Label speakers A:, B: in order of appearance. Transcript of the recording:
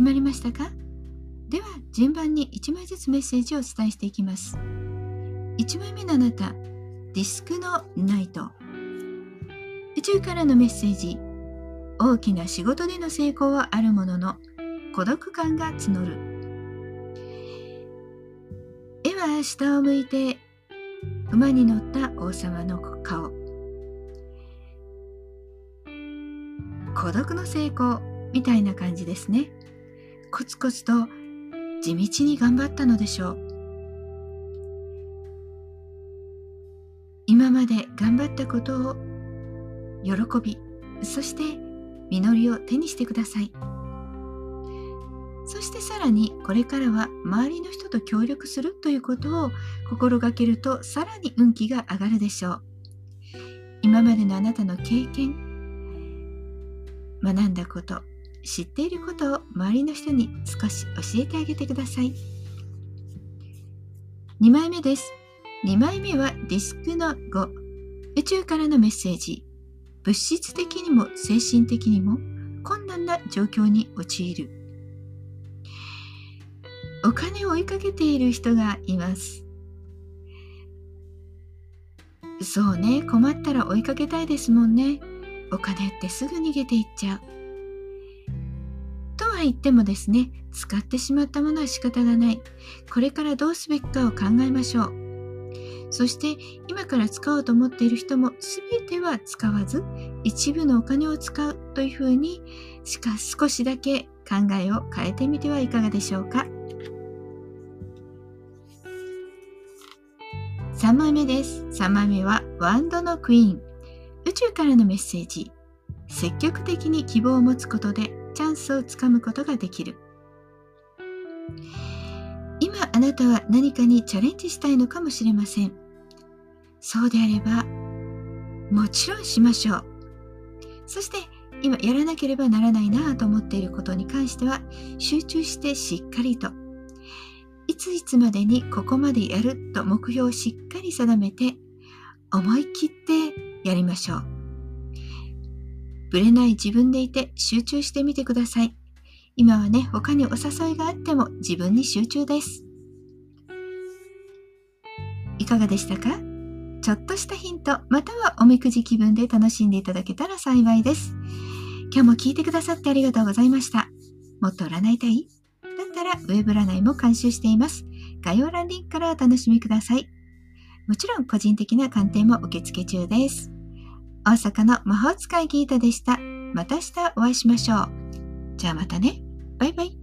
A: 決まりましたか？では順番に1枚ずつメッセージをお伝えしていきます。1枚目のあなたディスクのナイト。宇宙からのメッセージ。大きな仕事での成功はあるものの孤独感が募る。絵は下を向いて馬に乗った王様の顔。孤独の成功みたいな感じですね。コツコツと地道に頑張ったのでしょう。今まで頑張ったことを喜びそして実りを手にしてください。そしてさらにこれからは周りの人と協力するということを心がけるとさらに運気が上がるでしょう。今までのあなたの経験学んだこと知っていることを周りの人に少し教えてあげてください。2枚目です。2枚目はディスクの5宇宙からのメッセージ。物質的にも精神的にも困難な状況に陥る。お金を追いかけている人がいます。そうね。困ったら追いかけたいですもんね。お金ってすぐ逃げていっちゃう。は言ってもですね、使ってしまったものは仕方がない。これからどうすべきかを考えましょう。そして今から使おうと思っている人も全ては使わず一部のお金を使うというふうにしか少しだけ考えを変えてみてはいかがでしょうか3枚目です3枚目はワンドのクイーン宇宙からのメッセージ積極的に希望を持つことでチャンスをつかむことができる。今あなたは何かにチャレンジしたいのかもしれません。そうであればもちろんしましょう。そして今やらなければならないなと思っていることに関しては集中してしっかりといついつまでにここまでやると目標をしっかり定めて思い切ってやりましょう。ぶれない自分でいて集中してみてください。今はね、他にお誘いがあっても自分に集中です。いかがでしたか？ちょっとしたヒント、またはおみくじ気分で楽しんでいただけたら幸いです。今日も聞いてくださってありがとうございました。もっと占いたい？だったらウェブ占いも監修しています。概要欄リンクからお楽しみください。もちろん個人的な鑑定も受付中です。大阪の魔法使いギータでした。また明日お会いしましょう。じゃあまたね。バイバイ。